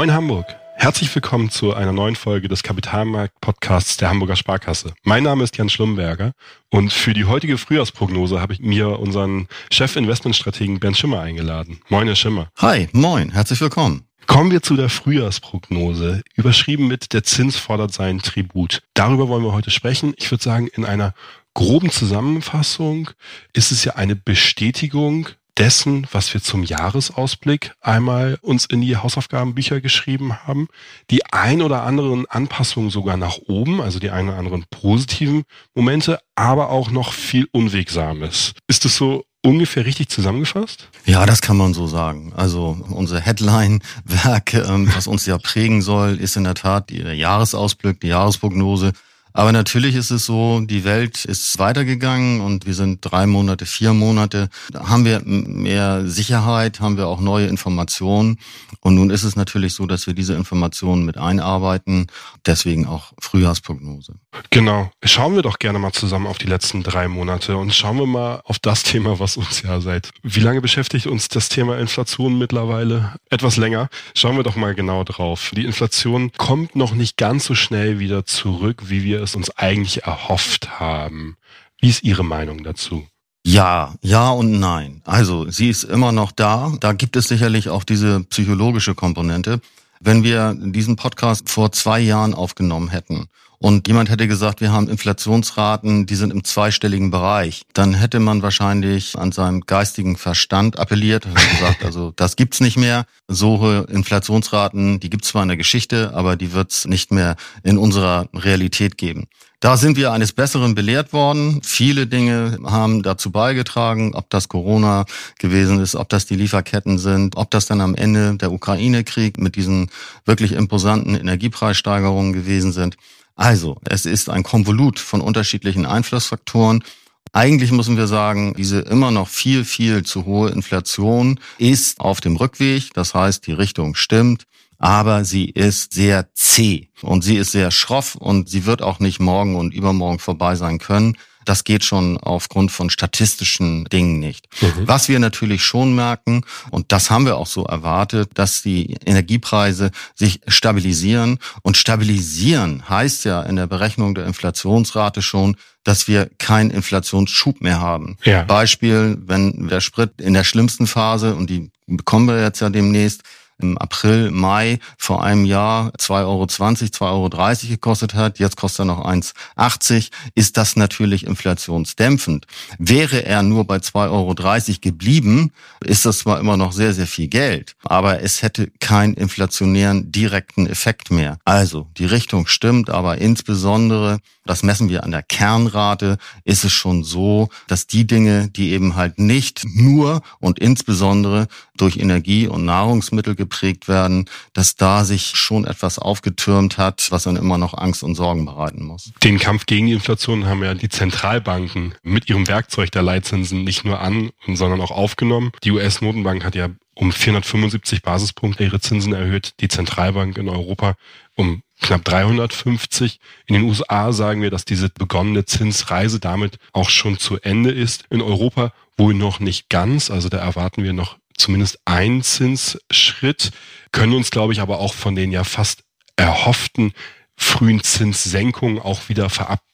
Moin Hamburg. Herzlich willkommen zu einer neuen Folge des Kapitalmarkt-Podcasts der Hamburger Sparkasse. Mein Name ist Jan Schlumberger und für die heutige Frühjahrsprognose habe ich mir unseren Chef-Investmentstrategen Bernd Schimmer eingeladen. Moin, Herr Schimmer. Hi, moin, herzlich willkommen. Kommen wir zu der Frühjahrsprognose, überschrieben mit der Zins fordert seinen Tribut. Darüber wollen wir heute sprechen. Ich würde sagen, in einer groben Zusammenfassung ist es ja eine Bestätigung dessen, was wir zum Jahresausblick einmal uns in die Hausaufgabenbücher geschrieben haben. Die ein oder anderen Anpassungen sogar nach oben, also die ein oder anderen positiven Momente, aber auch noch viel Unwegsames. Ist es so ungefähr richtig zusammengefasst? Ja, das kann man so sagen. Also unser Headline-Werk, ähm, was uns ja prägen soll, ist in der Tat der Jahresausblick, die Jahresprognose. Aber natürlich ist es so, die Welt ist weitergegangen und wir sind drei Monate, vier Monate. Da haben wir mehr Sicherheit, haben wir auch neue Informationen. Und nun ist es natürlich so, dass wir diese Informationen mit einarbeiten. Deswegen auch Frühjahrsprognose. Genau. Schauen wir doch gerne mal zusammen auf die letzten drei Monate und schauen wir mal auf das Thema, was uns ja seit, wie lange beschäftigt uns das Thema Inflation mittlerweile? Etwas länger. Schauen wir doch mal genau drauf. Die Inflation kommt noch nicht ganz so schnell wieder zurück, wie wir es uns eigentlich erhofft haben. Wie ist Ihre Meinung dazu? Ja, ja und nein. Also sie ist immer noch da. Da gibt es sicherlich auch diese psychologische Komponente. Wenn wir diesen Podcast vor zwei Jahren aufgenommen hätten und jemand hätte gesagt, wir haben Inflationsraten, die sind im zweistelligen Bereich, dann hätte man wahrscheinlich an seinem geistigen Verstand appelliert und gesagt, also das gibt's nicht mehr. So hohe Inflationsraten, die gibt's zwar in der Geschichte, aber die wird's nicht mehr in unserer Realität geben. Da sind wir eines Besseren belehrt worden. Viele Dinge haben dazu beigetragen, ob das Corona gewesen ist, ob das die Lieferketten sind, ob das dann am Ende der Ukraine-Krieg mit diesen wirklich imposanten Energiepreissteigerungen gewesen sind. Also, es ist ein Konvolut von unterschiedlichen Einflussfaktoren. Eigentlich müssen wir sagen, diese immer noch viel, viel zu hohe Inflation ist auf dem Rückweg. Das heißt, die Richtung stimmt aber sie ist sehr zäh und sie ist sehr schroff und sie wird auch nicht morgen und übermorgen vorbei sein können. Das geht schon aufgrund von statistischen Dingen nicht. Mhm. Was wir natürlich schon merken, und das haben wir auch so erwartet, dass die Energiepreise sich stabilisieren. Und stabilisieren heißt ja in der Berechnung der Inflationsrate schon, dass wir keinen Inflationsschub mehr haben. Ja. Beispiel, wenn der Sprit in der schlimmsten Phase, und die bekommen wir jetzt ja demnächst, im April, Mai vor einem Jahr 2,20 Euro, 2,30 Euro gekostet hat, jetzt kostet er noch 1,80, ist das natürlich inflationsdämpfend. Wäre er nur bei 2,30 Euro geblieben, ist das zwar immer noch sehr, sehr viel Geld, aber es hätte keinen inflationären direkten Effekt mehr. Also die Richtung stimmt, aber insbesondere, das messen wir an der Kernrate, ist es schon so, dass die Dinge, die eben halt nicht nur und insbesondere durch Energie und Nahrungsmittel geprägt werden, dass da sich schon etwas aufgetürmt hat, was dann immer noch Angst und Sorgen bereiten muss. Den Kampf gegen die Inflation haben ja die Zentralbanken mit ihrem Werkzeug der Leitzinsen nicht nur an, sondern auch aufgenommen. Die US-Notenbank hat ja um 475 Basispunkte ihre Zinsen erhöht, die Zentralbank in Europa um knapp 350. In den USA sagen wir, dass diese begonnene Zinsreise damit auch schon zu Ende ist. In Europa wohl noch nicht ganz. Also da erwarten wir noch zumindest ein Zinsschritt, können uns, glaube ich, aber auch von den ja fast erhofften frühen Zinssenkungen auch wieder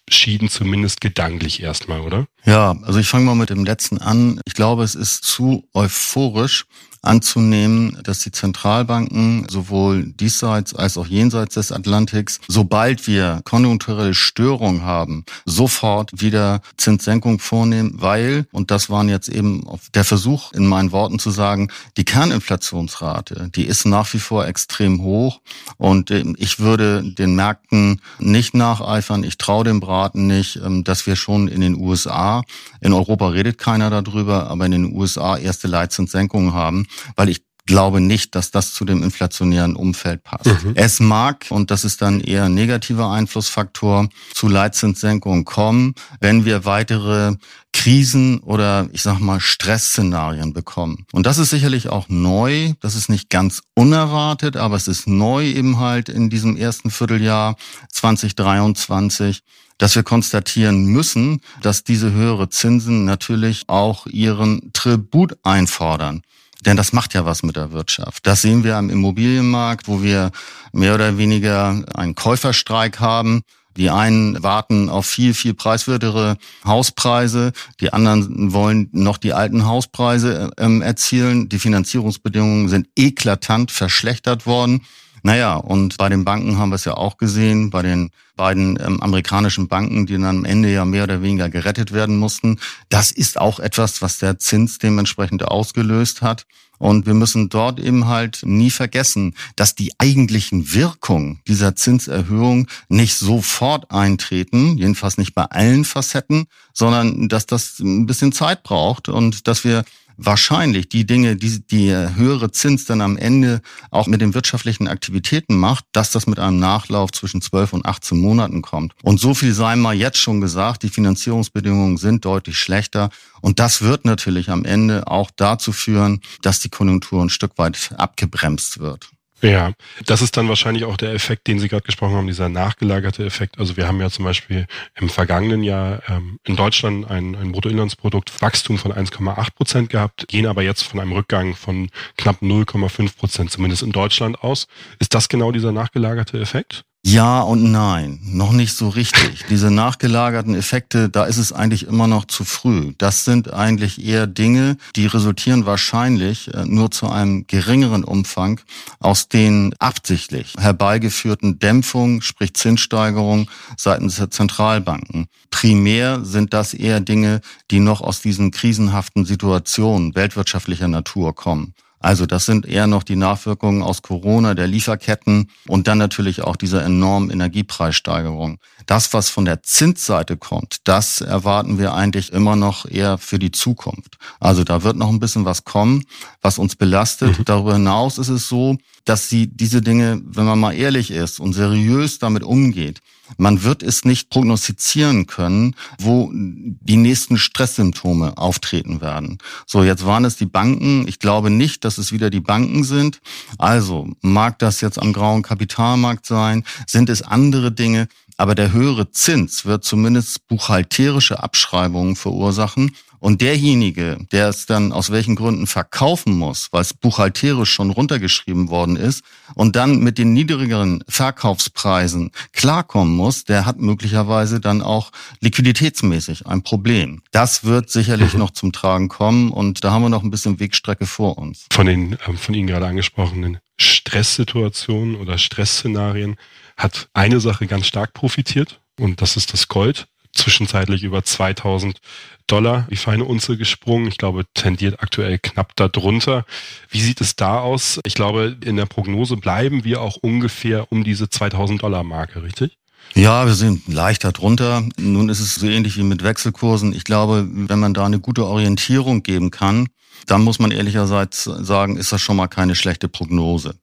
verabschieden, zumindest gedanklich erstmal, oder? Ja, also ich fange mal mit dem letzten an. Ich glaube, es ist zu euphorisch, anzunehmen, dass die Zentralbanken sowohl diesseits als auch jenseits des Atlantiks, sobald wir konjunkturelle Störungen haben, sofort wieder Zinssenkung vornehmen, weil, und das waren jetzt eben der Versuch in meinen Worten zu sagen, die Kerninflationsrate, die ist nach wie vor extrem hoch und ähm, ich würde den Märkten nicht nacheifern, ich traue dem Braten nicht, ähm, dass wir schon in den USA, in Europa redet keiner darüber, aber in den USA erste Leitzinssenkungen haben weil ich glaube nicht, dass das zu dem inflationären Umfeld passt. Mhm. Es mag, und das ist dann eher ein negativer Einflussfaktor, zu Leitzinssenkungen kommen, wenn wir weitere Krisen oder ich sag mal Stressszenarien bekommen. Und das ist sicherlich auch neu, das ist nicht ganz unerwartet, aber es ist neu eben halt in diesem ersten Vierteljahr 2023 dass wir konstatieren müssen, dass diese höhere Zinsen natürlich auch ihren Tribut einfordern. Denn das macht ja was mit der Wirtschaft. Das sehen wir am Immobilienmarkt, wo wir mehr oder weniger einen Käuferstreik haben. Die einen warten auf viel, viel preiswertere Hauspreise. Die anderen wollen noch die alten Hauspreise ähm, erzielen. Die Finanzierungsbedingungen sind eklatant verschlechtert worden. Naja, und bei den Banken haben wir es ja auch gesehen, bei den beiden ähm, amerikanischen Banken, die dann am Ende ja mehr oder weniger gerettet werden mussten. Das ist auch etwas, was der Zins dementsprechend ausgelöst hat. Und wir müssen dort eben halt nie vergessen, dass die eigentlichen Wirkungen dieser Zinserhöhung nicht sofort eintreten, jedenfalls nicht bei allen Facetten, sondern dass das ein bisschen Zeit braucht und dass wir wahrscheinlich die Dinge, die die höhere Zins dann am Ende auch mit den wirtschaftlichen Aktivitäten macht, dass das mit einem Nachlauf zwischen 12 und 18 Monaten kommt. Und so viel sei mal jetzt schon gesagt, die Finanzierungsbedingungen sind deutlich schlechter. Und das wird natürlich am Ende auch dazu führen, dass die Konjunktur ein Stück weit abgebremst wird. Ja, das ist dann wahrscheinlich auch der Effekt, den Sie gerade gesprochen haben, dieser nachgelagerte Effekt. Also wir haben ja zum Beispiel im vergangenen Jahr ähm, in Deutschland ein, ein Bruttoinlandsproduktwachstum von 1,8 Prozent gehabt, gehen aber jetzt von einem Rückgang von knapp 0,5 Prozent, zumindest in Deutschland aus. Ist das genau dieser nachgelagerte Effekt? Ja und nein, noch nicht so richtig. Diese nachgelagerten Effekte, da ist es eigentlich immer noch zu früh. Das sind eigentlich eher Dinge, die resultieren wahrscheinlich äh, nur zu einem geringeren Umfang aus den absichtlich herbeigeführten Dämpfungen, sprich Zinssteigerungen seitens der Zentralbanken. Primär sind das eher Dinge, die noch aus diesen krisenhaften Situationen weltwirtschaftlicher Natur kommen. Also das sind eher noch die Nachwirkungen aus Corona, der Lieferketten und dann natürlich auch dieser enormen Energiepreissteigerung. Das, was von der Zinsseite kommt, das erwarten wir eigentlich immer noch eher für die Zukunft. Also da wird noch ein bisschen was kommen, was uns belastet. Mhm. Darüber hinaus ist es so, dass sie diese Dinge, wenn man mal ehrlich ist und seriös damit umgeht, man wird es nicht prognostizieren können, wo die nächsten Stresssymptome auftreten werden. So, jetzt waren es die Banken. Ich glaube nicht, dass es wieder die Banken sind. Also, mag das jetzt am grauen Kapitalmarkt sein? Sind es andere Dinge? Aber der höhere Zins wird zumindest buchhalterische Abschreibungen verursachen und derjenige, der es dann aus welchen Gründen verkaufen muss, weil es buchhalterisch schon runtergeschrieben worden ist und dann mit den niedrigeren Verkaufspreisen klarkommen muss, der hat möglicherweise dann auch liquiditätsmäßig ein Problem. Das wird sicherlich mhm. noch zum Tragen kommen und da haben wir noch ein bisschen Wegstrecke vor uns. Von den ähm, von Ihnen gerade angesprochenen Stresssituationen oder Stressszenarien hat eine Sache ganz stark profitiert und das ist das Gold zwischenzeitlich über 2000 Dollar die feine Unze gesprungen. Ich glaube, tendiert aktuell knapp darunter. Wie sieht es da aus? Ich glaube, in der Prognose bleiben wir auch ungefähr um diese 2000 Dollar Marke, richtig? Ja, wir sind leichter drunter. Nun ist es so ähnlich wie mit Wechselkursen. Ich glaube, wenn man da eine gute Orientierung geben kann, dann muss man ehrlicherseits sagen, ist das schon mal keine schlechte Prognose.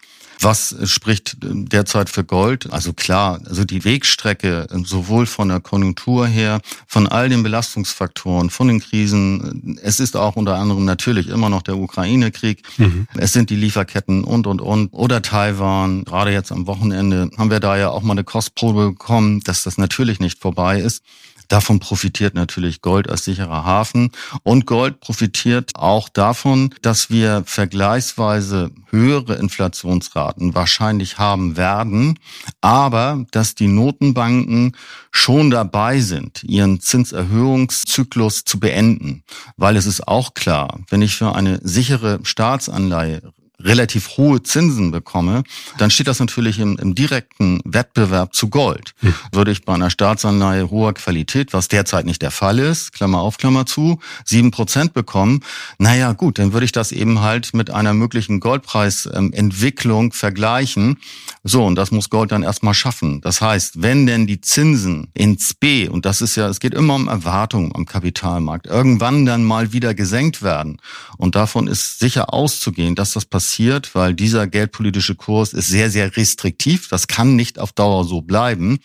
Was spricht derzeit für Gold? Also klar, also die Wegstrecke sowohl von der Konjunktur her, von all den Belastungsfaktoren, von den Krisen. Es ist auch unter anderem natürlich immer noch der Ukraine-Krieg. Mhm. Es sind die Lieferketten und, und, und. Oder Taiwan. Gerade jetzt am Wochenende haben wir da ja auch mal eine Kostprobe bekommen, dass das natürlich nicht vorbei ist. Davon profitiert natürlich Gold als sicherer Hafen. Und Gold profitiert auch davon, dass wir vergleichsweise höhere Inflationsraten wahrscheinlich haben werden, aber dass die Notenbanken schon dabei sind, ihren Zinserhöhungszyklus zu beenden. Weil es ist auch klar, wenn ich für eine sichere Staatsanleihe relativ hohe Zinsen bekomme, dann steht das natürlich im, im direkten Wettbewerb zu Gold. Hm. Würde ich bei einer Staatsanleihe hoher Qualität, was derzeit nicht der Fall ist, Klammer auf, Klammer zu, sieben Prozent bekommen, naja gut, dann würde ich das eben halt mit einer möglichen Goldpreisentwicklung vergleichen. So, und das muss Gold dann erstmal schaffen. Das heißt, wenn denn die Zinsen ins B, und das ist ja, es geht immer um Erwartungen am Kapitalmarkt, irgendwann dann mal wieder gesenkt werden, und davon ist sicher auszugehen, dass das passiert, passiert, weil dieser geldpolitische Kurs ist sehr, sehr restriktiv. Das kann nicht auf Dauer so bleiben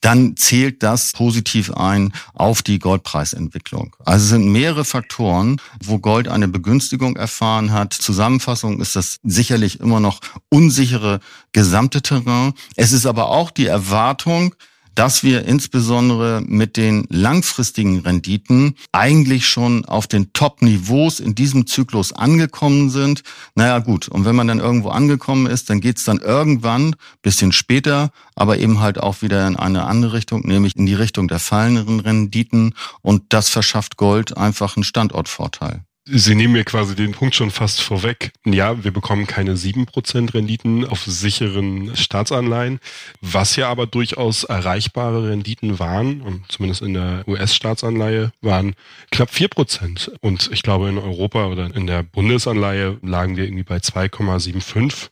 dann zählt das positiv ein auf die Goldpreisentwicklung. Also es sind mehrere Faktoren, wo Gold eine Begünstigung erfahren hat. Zusammenfassung ist das sicherlich immer noch unsichere gesamte Terrain. Es ist aber auch die Erwartung, dass wir insbesondere mit den langfristigen Renditen eigentlich schon auf den Top-Niveaus in diesem Zyklus angekommen sind. Naja gut, und wenn man dann irgendwo angekommen ist, dann geht's dann irgendwann, bisschen später, aber eben halt auch wieder in eine andere Richtung, nämlich in die Richtung der fallenden Renditen. Und das verschafft Gold einfach einen Standortvorteil. Sie nehmen mir quasi den Punkt schon fast vorweg. Ja, wir bekommen keine sieben Prozent Renditen auf sicheren Staatsanleihen, was ja aber durchaus erreichbare Renditen waren, und zumindest in der US-Staatsanleihe waren knapp vier Prozent. Und ich glaube, in Europa oder in der Bundesanleihe lagen wir irgendwie bei 2,75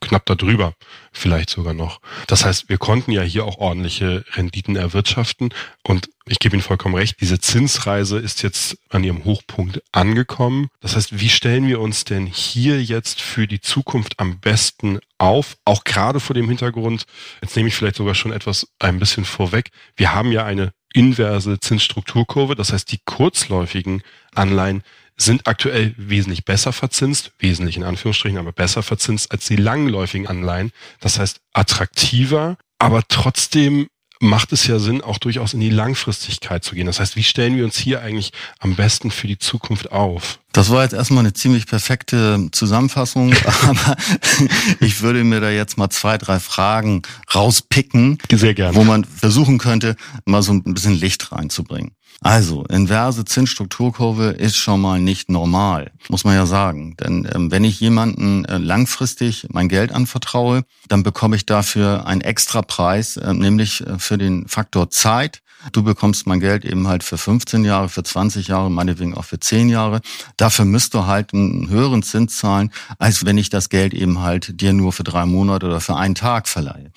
knapp darüber, vielleicht sogar noch. Das heißt, wir konnten ja hier auch ordentliche Renditen erwirtschaften und ich gebe Ihnen vollkommen recht, diese Zinsreise ist jetzt an ihrem Hochpunkt angekommen. Das heißt, wie stellen wir uns denn hier jetzt für die Zukunft am besten auf? Auch gerade vor dem Hintergrund, jetzt nehme ich vielleicht sogar schon etwas ein bisschen vorweg. Wir haben ja eine inverse Zinsstrukturkurve. Das heißt, die kurzläufigen Anleihen sind aktuell wesentlich besser verzinst, wesentlich in Anführungsstrichen, aber besser verzinst als die langläufigen Anleihen. Das heißt attraktiver, aber trotzdem macht es ja Sinn, auch durchaus in die Langfristigkeit zu gehen. Das heißt, wie stellen wir uns hier eigentlich am besten für die Zukunft auf? Das war jetzt erstmal eine ziemlich perfekte Zusammenfassung, aber ich würde mir da jetzt mal zwei, drei Fragen rauspicken, Sehr gerne. wo man versuchen könnte, mal so ein bisschen Licht reinzubringen. Also, inverse Zinsstrukturkurve ist schon mal nicht normal, muss man ja sagen. Denn ähm, wenn ich jemanden äh, langfristig mein Geld anvertraue, dann bekomme ich dafür einen extra Preis, äh, nämlich äh, für den Faktor Zeit. Du bekommst mein Geld eben halt für 15 Jahre, für 20 Jahre, meinetwegen auch für 10 Jahre. Dafür müsst du halt einen höheren Zins zahlen, als wenn ich das Geld eben halt dir nur für drei Monate oder für einen Tag verleihe.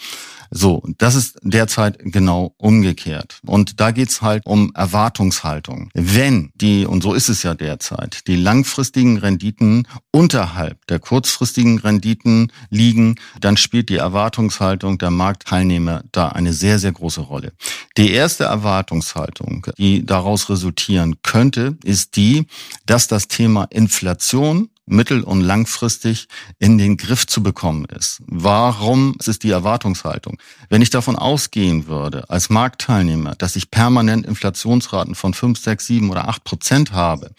So, das ist derzeit genau umgekehrt. Und da geht's halt um Erwartungshaltung. Wenn die, und so ist es ja derzeit, die langfristigen Renditen unterhalb der kurzfristigen Renditen liegen, dann spielt die Erwartungshaltung der Marktteilnehmer da eine sehr, sehr große Rolle. Die erste Erwartungshaltung, die daraus resultieren könnte, ist die, dass das Thema Inflation mittel- und langfristig in den Griff zu bekommen ist. Warum ist es die Erwartungshaltung? Wenn ich davon ausgehen würde, als Marktteilnehmer, dass ich permanent Inflationsraten von 5, 6, 7 oder 8 Prozent habe,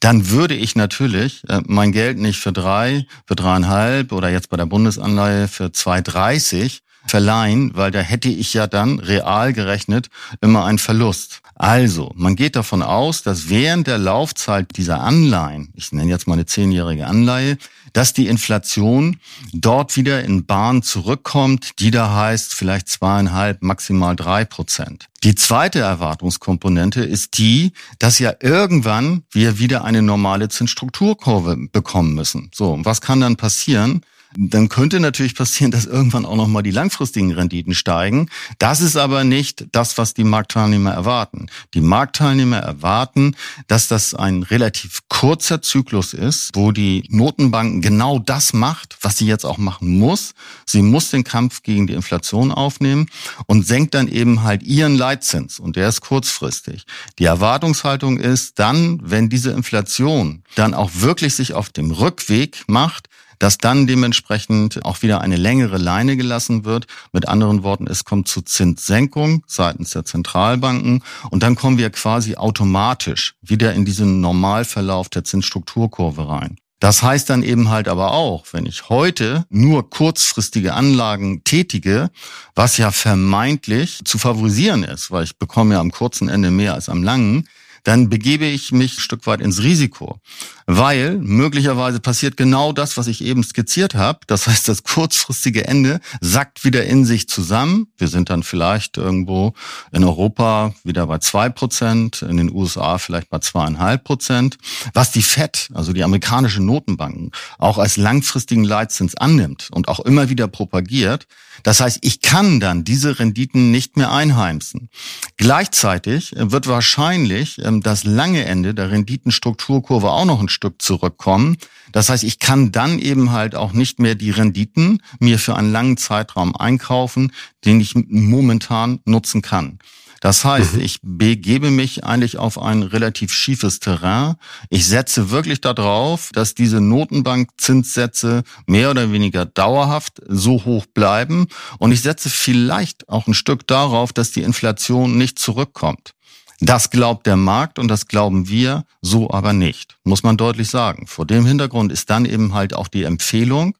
dann würde ich natürlich äh, mein Geld nicht für drei, für dreieinhalb oder jetzt bei der Bundesanleihe für 2,30 verleihen, weil da hätte ich ja dann real gerechnet immer einen Verlust. Also, man geht davon aus, dass während der Laufzeit dieser Anleihen, ich nenne jetzt mal eine zehnjährige Anleihe, dass die Inflation dort wieder in Bahn zurückkommt, die da heißt vielleicht zweieinhalb, maximal drei Prozent. Die zweite Erwartungskomponente ist die, dass ja irgendwann wir wieder eine normale Zinsstrukturkurve bekommen müssen. So, was kann dann passieren? Dann könnte natürlich passieren, dass irgendwann auch nochmal die langfristigen Renditen steigen. Das ist aber nicht das, was die Marktteilnehmer erwarten. Die Marktteilnehmer erwarten, dass das ein relativ kurzer Zyklus ist, wo die Notenbanken genau das macht, was sie jetzt auch machen muss. Sie muss den Kampf gegen die Inflation aufnehmen und senkt dann eben halt ihren Leitzins. Und der ist kurzfristig. Die Erwartungshaltung ist dann, wenn diese Inflation dann auch wirklich sich auf dem Rückweg macht, dass dann dementsprechend auch wieder eine längere Leine gelassen wird. Mit anderen Worten, es kommt zu Zinssenkung seitens der Zentralbanken und dann kommen wir quasi automatisch wieder in diesen Normalverlauf der Zinsstrukturkurve rein. Das heißt dann eben halt aber auch, wenn ich heute nur kurzfristige Anlagen tätige, was ja vermeintlich zu favorisieren ist, weil ich bekomme ja am kurzen Ende mehr als am langen, dann begebe ich mich ein Stück weit ins Risiko, weil möglicherweise passiert genau das, was ich eben skizziert habe. Das heißt, das kurzfristige Ende sackt wieder in sich zusammen. Wir sind dann vielleicht irgendwo in Europa wieder bei zwei Prozent, in den USA vielleicht bei zweieinhalb Prozent. Was die FED, also die amerikanische Notenbanken, auch als langfristigen Leitzins annimmt und auch immer wieder propagiert. Das heißt, ich kann dann diese Renditen nicht mehr einheimsen. Gleichzeitig wird wahrscheinlich ähm, das lange Ende der Renditenstrukturkurve auch noch ein Stück zurückkommen. Das heißt, ich kann dann eben halt auch nicht mehr die Renditen mir für einen langen Zeitraum einkaufen, den ich momentan nutzen kann. Das heißt, mhm. ich begebe mich eigentlich auf ein relativ schiefes Terrain. Ich setze wirklich darauf, dass diese Notenbankzinssätze mehr oder weniger dauerhaft so hoch bleiben. Und ich setze vielleicht auch ein Stück darauf, dass die Inflation nicht zurückkommt. Das glaubt der Markt und das glauben wir, so aber nicht, muss man deutlich sagen. Vor dem Hintergrund ist dann eben halt auch die Empfehlung,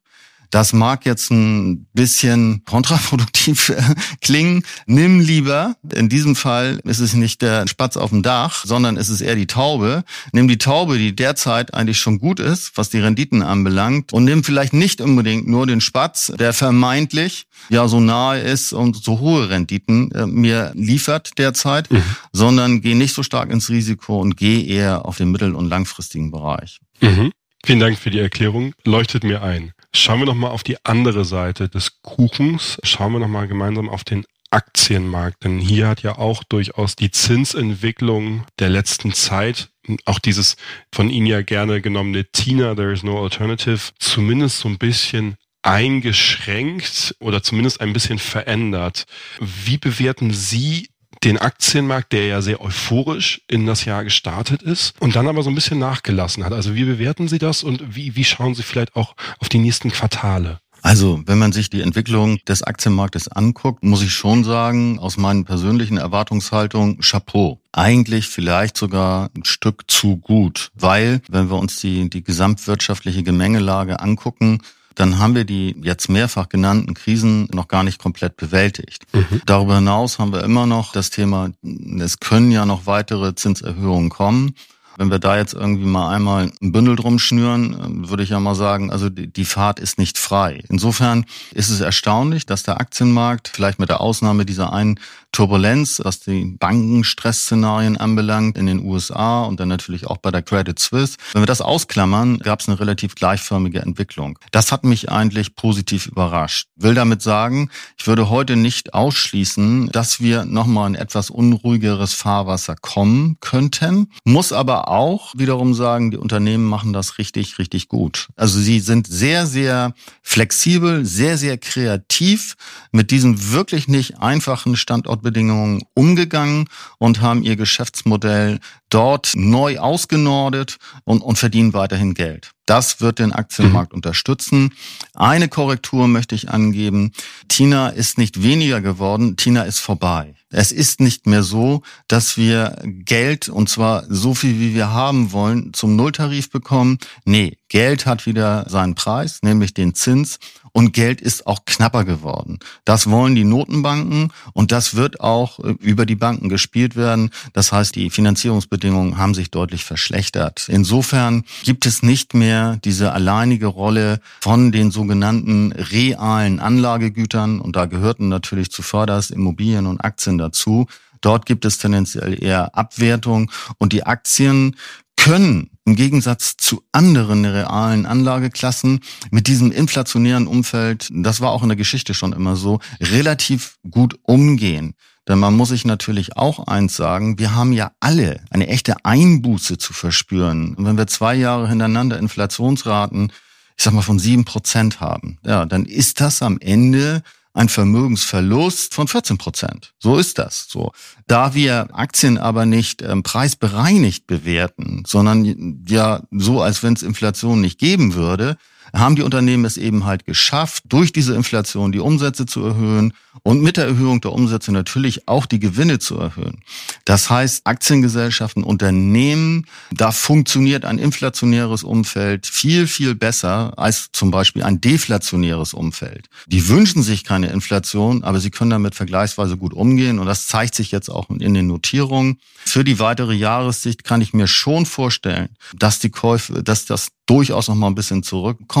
das mag jetzt ein bisschen kontraproduktiv klingen. Nimm lieber, in diesem Fall ist es nicht der Spatz auf dem Dach, sondern ist es eher die Taube. Nimm die Taube, die derzeit eigentlich schon gut ist, was die Renditen anbelangt, und nimm vielleicht nicht unbedingt nur den Spatz, der vermeintlich ja so nahe ist und so hohe Renditen äh, mir liefert derzeit, mhm. sondern geh nicht so stark ins Risiko und geh eher auf den mittel- und langfristigen Bereich. Mhm. Vielen Dank für die Erklärung. Leuchtet mir ein. Schauen wir nochmal auf die andere Seite des Kuchens. Schauen wir nochmal gemeinsam auf den Aktienmarkt. Denn hier hat ja auch durchaus die Zinsentwicklung der letzten Zeit, auch dieses von Ihnen ja gerne genommene Tina, there is no alternative, zumindest so ein bisschen eingeschränkt oder zumindest ein bisschen verändert. Wie bewerten Sie den Aktienmarkt, der ja sehr euphorisch in das Jahr gestartet ist und dann aber so ein bisschen nachgelassen hat. Also wie bewerten Sie das und wie, wie schauen Sie vielleicht auch auf die nächsten Quartale? Also, wenn man sich die Entwicklung des Aktienmarktes anguckt, muss ich schon sagen, aus meinen persönlichen Erwartungshaltungen, Chapeau. Eigentlich vielleicht sogar ein Stück zu gut, weil, wenn wir uns die, die gesamtwirtschaftliche Gemengelage angucken, dann haben wir die jetzt mehrfach genannten Krisen noch gar nicht komplett bewältigt. Mhm. Darüber hinaus haben wir immer noch das Thema, es können ja noch weitere Zinserhöhungen kommen. Wenn wir da jetzt irgendwie mal einmal ein Bündel drum schnüren, würde ich ja mal sagen, also die Fahrt ist nicht frei. Insofern ist es erstaunlich, dass der Aktienmarkt, vielleicht mit der Ausnahme dieser einen Turbulenz, was die Bankenstressszenarien anbelangt in den USA und dann natürlich auch bei der Credit Suisse. Wenn wir das ausklammern, gab es eine relativ gleichförmige Entwicklung. Das hat mich eigentlich positiv überrascht. Will damit sagen, ich würde heute nicht ausschließen, dass wir nochmal ein etwas unruhigeres Fahrwasser kommen könnten, muss aber auch wiederum sagen, die Unternehmen machen das richtig, richtig gut. Also sie sind sehr, sehr flexibel, sehr, sehr kreativ mit diesem wirklich nicht einfachen Standort Rahmenbedingungen umgegangen und haben ihr Geschäftsmodell dort neu ausgenordet und, und verdienen weiterhin Geld. Das wird den Aktienmarkt mhm. unterstützen. Eine Korrektur möchte ich angeben. Tina ist nicht weniger geworden, Tina ist vorbei. Es ist nicht mehr so, dass wir Geld, und zwar so viel, wie wir haben wollen, zum Nulltarif bekommen. Nee, Geld hat wieder seinen Preis, nämlich den Zins. Und Geld ist auch knapper geworden. Das wollen die Notenbanken und das wird auch äh, über die Banken gespielt werden. Das heißt, die Finanzierungsbedingungen haben sich deutlich verschlechtert. Insofern gibt es nicht mehr diese alleinige Rolle von den sogenannten realen Anlagegütern. Und da gehörten natürlich zuvörderst Immobilien und Aktien dazu. Dort gibt es tendenziell eher Abwertung und die Aktien können im Gegensatz zu anderen realen Anlageklassen mit diesem inflationären Umfeld, das war auch in der Geschichte schon immer so, relativ gut umgehen. Denn man muss sich natürlich auch eins sagen, wir haben ja alle eine echte Einbuße zu verspüren. Und wenn wir zwei Jahre hintereinander Inflationsraten, ich sag mal, von sieben Prozent haben, ja, dann ist das am Ende ein Vermögensverlust von 14 Prozent. So ist das. So. Da wir Aktien aber nicht ähm, preisbereinigt bewerten, sondern ja so, als wenn es Inflation nicht geben würde, haben die Unternehmen es eben halt geschafft, durch diese Inflation die Umsätze zu erhöhen und mit der Erhöhung der Umsätze natürlich auch die Gewinne zu erhöhen. Das heißt, Aktiengesellschaften, Unternehmen, da funktioniert ein inflationäres Umfeld viel, viel besser als zum Beispiel ein deflationäres Umfeld. Die wünschen sich keine Inflation, aber sie können damit vergleichsweise gut umgehen und das zeigt sich jetzt auch in den Notierungen. Für die weitere Jahressicht kann ich mir schon vorstellen, dass die Käufe, dass das durchaus noch mal ein bisschen zurückkommt,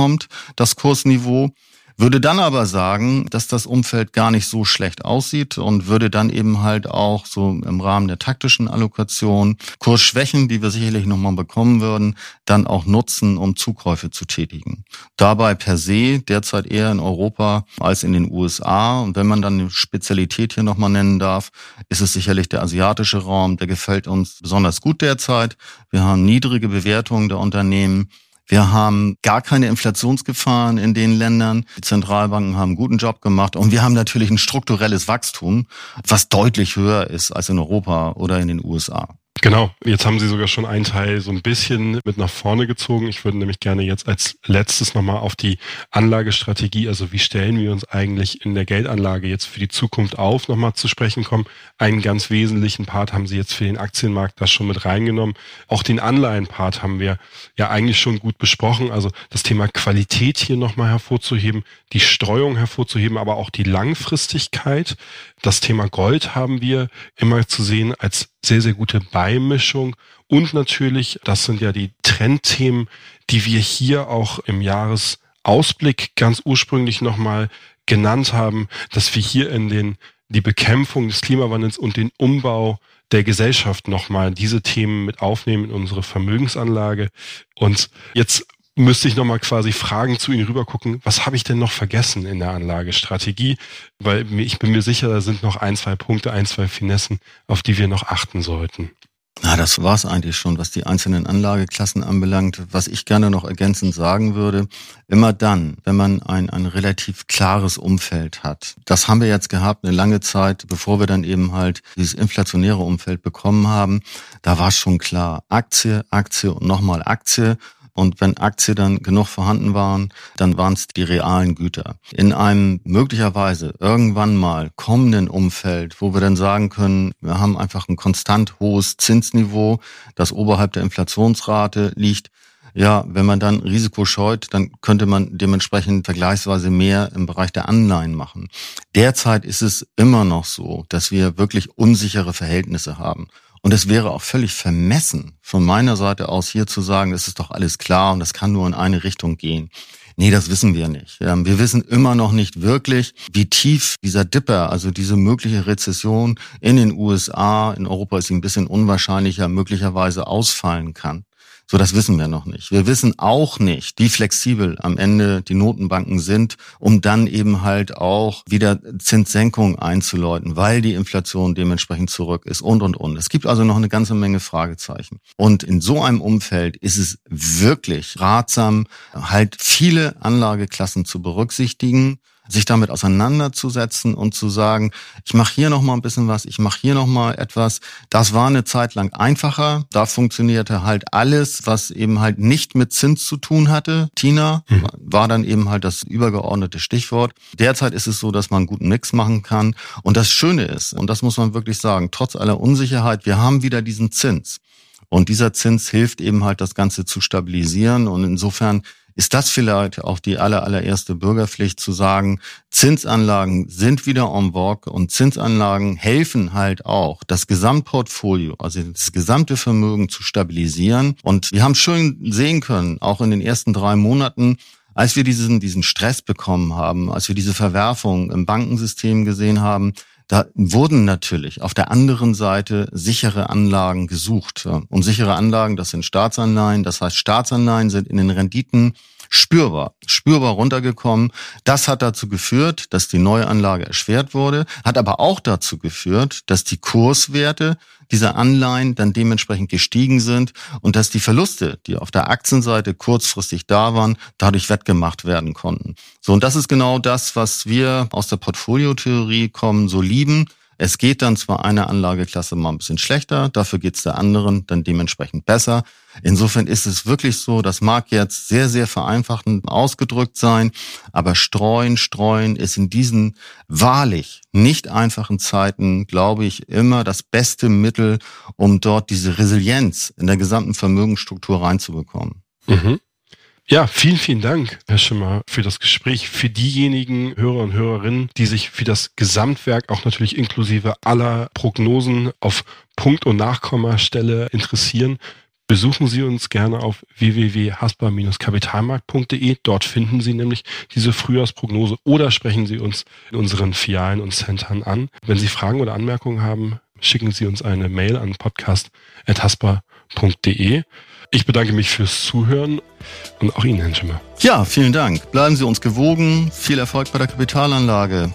das Kursniveau. Würde dann aber sagen, dass das Umfeld gar nicht so schlecht aussieht und würde dann eben halt auch so im Rahmen der taktischen Allokation Kursschwächen, die wir sicherlich nochmal bekommen würden, dann auch nutzen, um Zukäufe zu tätigen. Dabei per se derzeit eher in Europa als in den USA. Und wenn man dann eine Spezialität hier nochmal nennen darf, ist es sicherlich der asiatische Raum. Der gefällt uns besonders gut derzeit. Wir haben niedrige Bewertungen der Unternehmen. Wir haben gar keine Inflationsgefahren in den Ländern. Die Zentralbanken haben einen guten Job gemacht. Und wir haben natürlich ein strukturelles Wachstum, was deutlich höher ist als in Europa oder in den USA. Genau, jetzt haben Sie sogar schon einen Teil so ein bisschen mit nach vorne gezogen. Ich würde nämlich gerne jetzt als letztes nochmal auf die Anlagestrategie, also wie stellen wir uns eigentlich in der Geldanlage jetzt für die Zukunft auf, nochmal zu sprechen kommen. Einen ganz wesentlichen Part haben Sie jetzt für den Aktienmarkt da schon mit reingenommen. Auch den Anleihenpart haben wir ja eigentlich schon gut besprochen. Also das Thema Qualität hier nochmal hervorzuheben, die Streuung hervorzuheben, aber auch die Langfristigkeit. Das Thema Gold haben wir immer zu sehen als sehr, sehr gute Beimischung. Und natürlich, das sind ja die Trendthemen, die wir hier auch im Jahresausblick ganz ursprünglich nochmal genannt haben, dass wir hier in den, die Bekämpfung des Klimawandels und den Umbau der Gesellschaft nochmal diese Themen mit aufnehmen in unsere Vermögensanlage. Und jetzt müsste ich nochmal quasi Fragen zu Ihnen rübergucken, was habe ich denn noch vergessen in der Anlagestrategie? Weil ich bin mir sicher, da sind noch ein, zwei Punkte, ein, zwei Finessen, auf die wir noch achten sollten. Na, das war's eigentlich schon, was die einzelnen Anlageklassen anbelangt. Was ich gerne noch ergänzend sagen würde, immer dann, wenn man ein, ein relativ klares Umfeld hat. Das haben wir jetzt gehabt, eine lange Zeit, bevor wir dann eben halt dieses inflationäre Umfeld bekommen haben. Da war schon klar, Aktie, Aktie und nochmal Aktie. Und wenn Aktien dann genug vorhanden waren, dann waren es die realen Güter. In einem möglicherweise irgendwann mal kommenden Umfeld, wo wir dann sagen können, wir haben einfach ein konstant hohes Zinsniveau, das oberhalb der Inflationsrate liegt, ja, wenn man dann Risiko scheut, dann könnte man dementsprechend vergleichsweise mehr im Bereich der Anleihen machen. Derzeit ist es immer noch so, dass wir wirklich unsichere Verhältnisse haben. Und es wäre auch völlig vermessen von meiner Seite aus hier zu sagen, das ist doch alles klar und das kann nur in eine Richtung gehen. Nee, das wissen wir nicht. Ähm, wir wissen immer noch nicht wirklich, wie tief dieser Dipper, also diese mögliche Rezession in den USA, in Europa ist sie ein bisschen unwahrscheinlicher, möglicherweise ausfallen kann. So, das wissen wir noch nicht. Wir wissen auch nicht, wie flexibel am Ende die Notenbanken sind, um dann eben halt auch wieder Zinssenkungen einzuläuten, weil die Inflation dementsprechend zurück ist und, und, und. Es gibt also noch eine ganze Menge Fragezeichen. Und in so einem Umfeld ist es wirklich ratsam, halt viele Anlageklassen zu berücksichtigen sich damit auseinanderzusetzen und zu sagen, ich mache hier noch mal ein bisschen was, ich mache hier noch mal etwas. Das war eine Zeit lang einfacher. Da funktionierte halt alles, was eben halt nicht mit Zins zu tun hatte. Tina mhm. war dann eben halt das übergeordnete Stichwort. Derzeit ist es so, dass man einen guten Mix machen kann. Und das Schöne ist, und das muss man wirklich sagen, trotz aller Unsicherheit, wir haben wieder diesen Zins. Und dieser Zins hilft eben halt, das Ganze zu stabilisieren. Und insofern ist das vielleicht auch die aller, allererste Bürgerpflicht zu sagen, Zinsanlagen sind wieder en vogue und Zinsanlagen helfen halt auch, das Gesamtportfolio, also das gesamte Vermögen zu stabilisieren. Und wir haben schön sehen können, auch in den ersten drei Monaten, als wir diesen, diesen Stress bekommen haben, als wir diese Verwerfung im Bankensystem gesehen haben, da wurden natürlich auf der anderen Seite sichere Anlagen gesucht. Und sichere Anlagen, das sind Staatsanleihen. Das heißt, Staatsanleihen sind in den Renditen spürbar, spürbar runtergekommen. Das hat dazu geführt, dass die Neuanlage erschwert wurde, hat aber auch dazu geführt, dass die Kurswerte dieser Anleihen dann dementsprechend gestiegen sind und dass die Verluste, die auf der Aktienseite kurzfristig da waren, dadurch wettgemacht werden konnten. So, und das ist genau das, was wir aus der Portfoliotheorie kommen, so lieben. Es geht dann zwar einer Anlageklasse mal ein bisschen schlechter, dafür geht es der anderen dann dementsprechend besser. Insofern ist es wirklich so, das mag jetzt sehr, sehr vereinfachend ausgedrückt sein, aber streuen, streuen ist in diesen wahrlich nicht einfachen Zeiten, glaube ich, immer das beste Mittel, um dort diese Resilienz in der gesamten Vermögensstruktur reinzubekommen. Mhm. Ja, vielen, vielen Dank, Herr Schimmer, für das Gespräch. Für diejenigen Hörer und Hörerinnen, die sich für das Gesamtwerk, auch natürlich inklusive aller Prognosen auf Punkt- und Nachkommastelle interessieren, besuchen Sie uns gerne auf www.haspa-kapitalmarkt.de. Dort finden Sie nämlich diese Frühjahrsprognose oder sprechen Sie uns in unseren Filialen und Centern an. Wenn Sie Fragen oder Anmerkungen haben, schicken Sie uns eine Mail an podcast.haspa.de. Ich bedanke mich fürs Zuhören und auch Ihnen, Herr Schimmer. Ja, vielen Dank. Bleiben Sie uns gewogen. Viel Erfolg bei der Kapitalanlage.